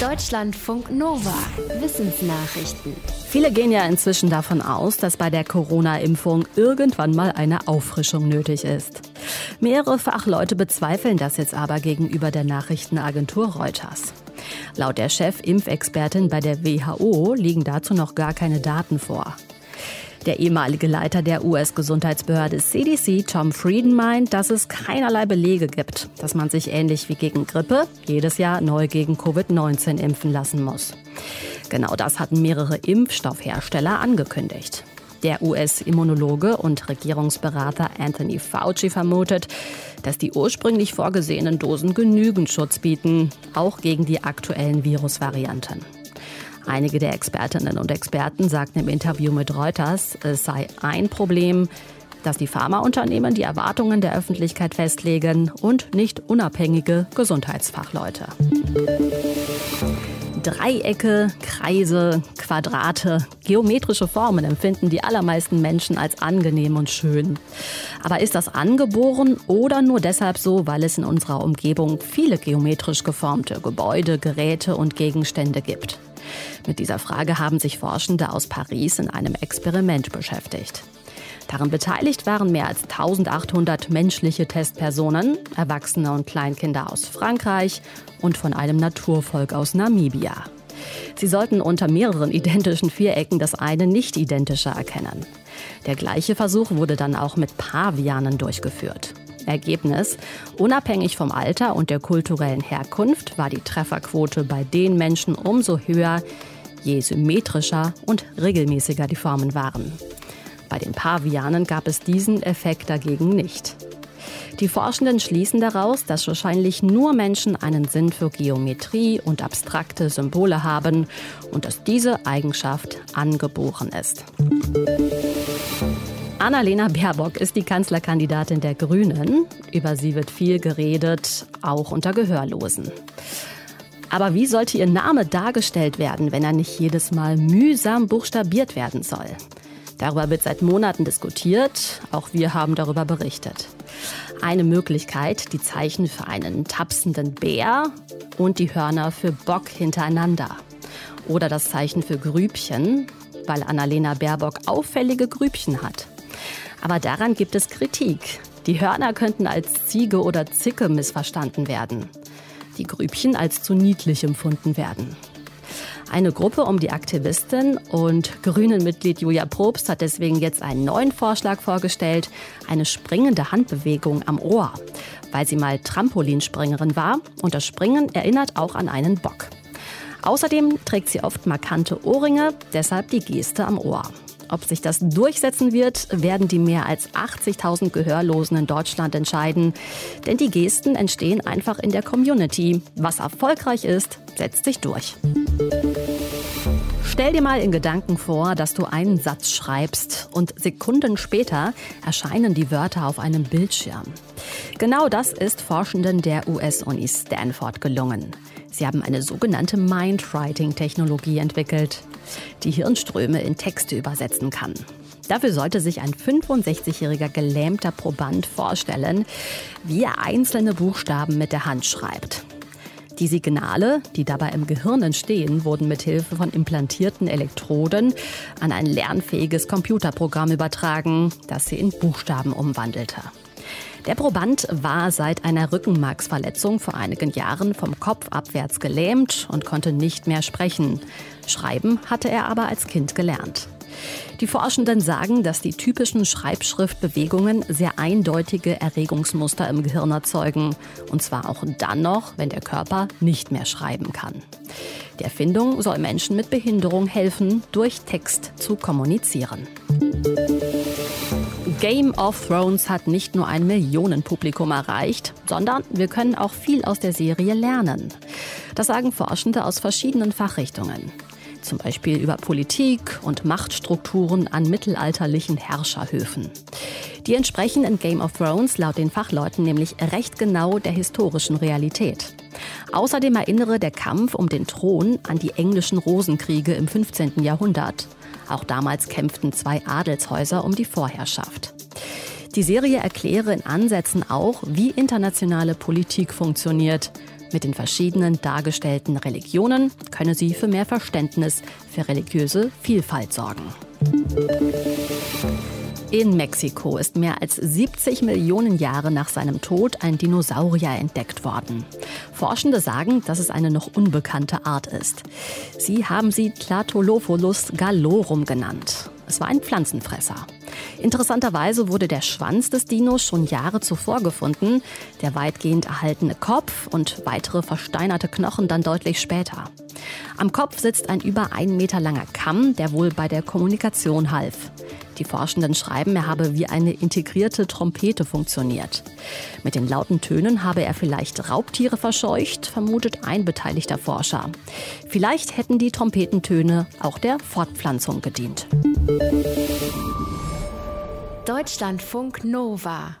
Deutschlandfunk Nova. Wissensnachrichten. Viele gehen ja inzwischen davon aus, dass bei der Corona-Impfung irgendwann mal eine Auffrischung nötig ist. Mehrere Fachleute bezweifeln das jetzt aber gegenüber der Nachrichtenagentur Reuters. Laut der Chef-Impfexpertin bei der WHO liegen dazu noch gar keine Daten vor. Der ehemalige Leiter der US-Gesundheitsbehörde CDC, Tom Frieden, meint, dass es keinerlei Belege gibt, dass man sich ähnlich wie gegen Grippe jedes Jahr neu gegen Covid-19 impfen lassen muss. Genau das hatten mehrere Impfstoffhersteller angekündigt. Der US-Immunologe und Regierungsberater Anthony Fauci vermutet, dass die ursprünglich vorgesehenen Dosen genügend Schutz bieten, auch gegen die aktuellen Virusvarianten. Einige der Expertinnen und Experten sagten im Interview mit Reuters, es sei ein Problem, dass die Pharmaunternehmen die Erwartungen der Öffentlichkeit festlegen und nicht unabhängige Gesundheitsfachleute. Dreiecke, Kreise, Quadrate, geometrische Formen empfinden die allermeisten Menschen als angenehm und schön. Aber ist das angeboren oder nur deshalb so, weil es in unserer Umgebung viele geometrisch geformte Gebäude, Geräte und Gegenstände gibt? Mit dieser Frage haben sich Forschende aus Paris in einem Experiment beschäftigt. Daran beteiligt waren mehr als 1800 menschliche Testpersonen, Erwachsene und Kleinkinder aus Frankreich und von einem Naturvolk aus Namibia. Sie sollten unter mehreren identischen Vierecken das eine nicht identische erkennen. Der gleiche Versuch wurde dann auch mit Pavianen durchgeführt. Ergebnis. Unabhängig vom Alter und der kulturellen Herkunft war die Trefferquote bei den Menschen umso höher, je symmetrischer und regelmäßiger die Formen waren. Bei den Pavianen gab es diesen Effekt dagegen nicht. Die Forschenden schließen daraus, dass wahrscheinlich nur Menschen einen Sinn für Geometrie und abstrakte Symbole haben und dass diese Eigenschaft angeboren ist. Annalena Baerbock ist die Kanzlerkandidatin der Grünen. Über sie wird viel geredet, auch unter Gehörlosen. Aber wie sollte ihr Name dargestellt werden, wenn er nicht jedes Mal mühsam buchstabiert werden soll? Darüber wird seit Monaten diskutiert. Auch wir haben darüber berichtet. Eine Möglichkeit, die Zeichen für einen tapsenden Bär und die Hörner für Bock hintereinander. Oder das Zeichen für Grübchen, weil Annalena Baerbock auffällige Grübchen hat. Aber daran gibt es Kritik. Die Hörner könnten als Ziege oder Zicke missverstanden werden. Die Grübchen als zu niedlich empfunden werden. Eine Gruppe um die Aktivistin und Grünen-Mitglied Julia Probst hat deswegen jetzt einen neuen Vorschlag vorgestellt, eine springende Handbewegung am Ohr, weil sie mal Trampolinspringerin war und das Springen erinnert auch an einen Bock. Außerdem trägt sie oft markante Ohrringe, deshalb die Geste am Ohr. Ob sich das durchsetzen wird, werden die mehr als 80.000 Gehörlosen in Deutschland entscheiden. Denn die Gesten entstehen einfach in der Community. Was erfolgreich ist, setzt sich durch. Stell dir mal in Gedanken vor, dass du einen Satz schreibst und Sekunden später erscheinen die Wörter auf einem Bildschirm. Genau das ist Forschenden der US-Uni Stanford gelungen. Sie haben eine sogenannte Mindwriting-Technologie entwickelt, die Hirnströme in Texte übersetzen kann. Dafür sollte sich ein 65-jähriger gelähmter Proband vorstellen, wie er einzelne Buchstaben mit der Hand schreibt. Die Signale, die dabei im Gehirn entstehen, wurden mit Hilfe von implantierten Elektroden an ein lernfähiges Computerprogramm übertragen, das sie in Buchstaben umwandelte. Der Proband war seit einer Rückenmarksverletzung vor einigen Jahren vom Kopf abwärts gelähmt und konnte nicht mehr sprechen. Schreiben hatte er aber als Kind gelernt. Die Forschenden sagen, dass die typischen Schreibschriftbewegungen sehr eindeutige Erregungsmuster im Gehirn erzeugen. Und zwar auch dann noch, wenn der Körper nicht mehr schreiben kann. Die Erfindung soll Menschen mit Behinderung helfen, durch Text zu kommunizieren. Game of Thrones hat nicht nur ein Millionenpublikum erreicht, sondern wir können auch viel aus der Serie lernen. Das sagen Forschende aus verschiedenen Fachrichtungen. Zum Beispiel über Politik und Machtstrukturen an mittelalterlichen Herrscherhöfen. Die entsprechen in Game of Thrones laut den Fachleuten nämlich recht genau der historischen Realität. Außerdem erinnere der Kampf um den Thron an die englischen Rosenkriege im 15. Jahrhundert. Auch damals kämpften zwei Adelshäuser um die Vorherrschaft. Die Serie erkläre in Ansätzen auch, wie internationale Politik funktioniert, Mit den verschiedenen dargestellten Religionen könne sie für mehr Verständnis für religiöse Vielfalt sorgen. In Mexiko ist mehr als 70 Millionen Jahre nach seinem Tod ein Dinosaurier entdeckt worden. Forschende sagen, dass es eine noch unbekannte Art ist. Sie haben sie Tlatolopholus gallorum genannt. Es war ein Pflanzenfresser. Interessanterweise wurde der Schwanz des Dinos schon Jahre zuvor gefunden, der weitgehend erhaltene Kopf und weitere versteinerte Knochen dann deutlich später. Am Kopf sitzt ein über ein Meter langer Kamm, der wohl bei der Kommunikation half. Die Forschenden schreiben, er habe wie eine integrierte Trompete funktioniert. Mit den lauten Tönen habe er vielleicht Raubtiere verscheucht, vermutet ein beteiligter Forscher. Vielleicht hätten die Trompetentöne auch der Fortpflanzung gedient. Deutschlandfunk Nova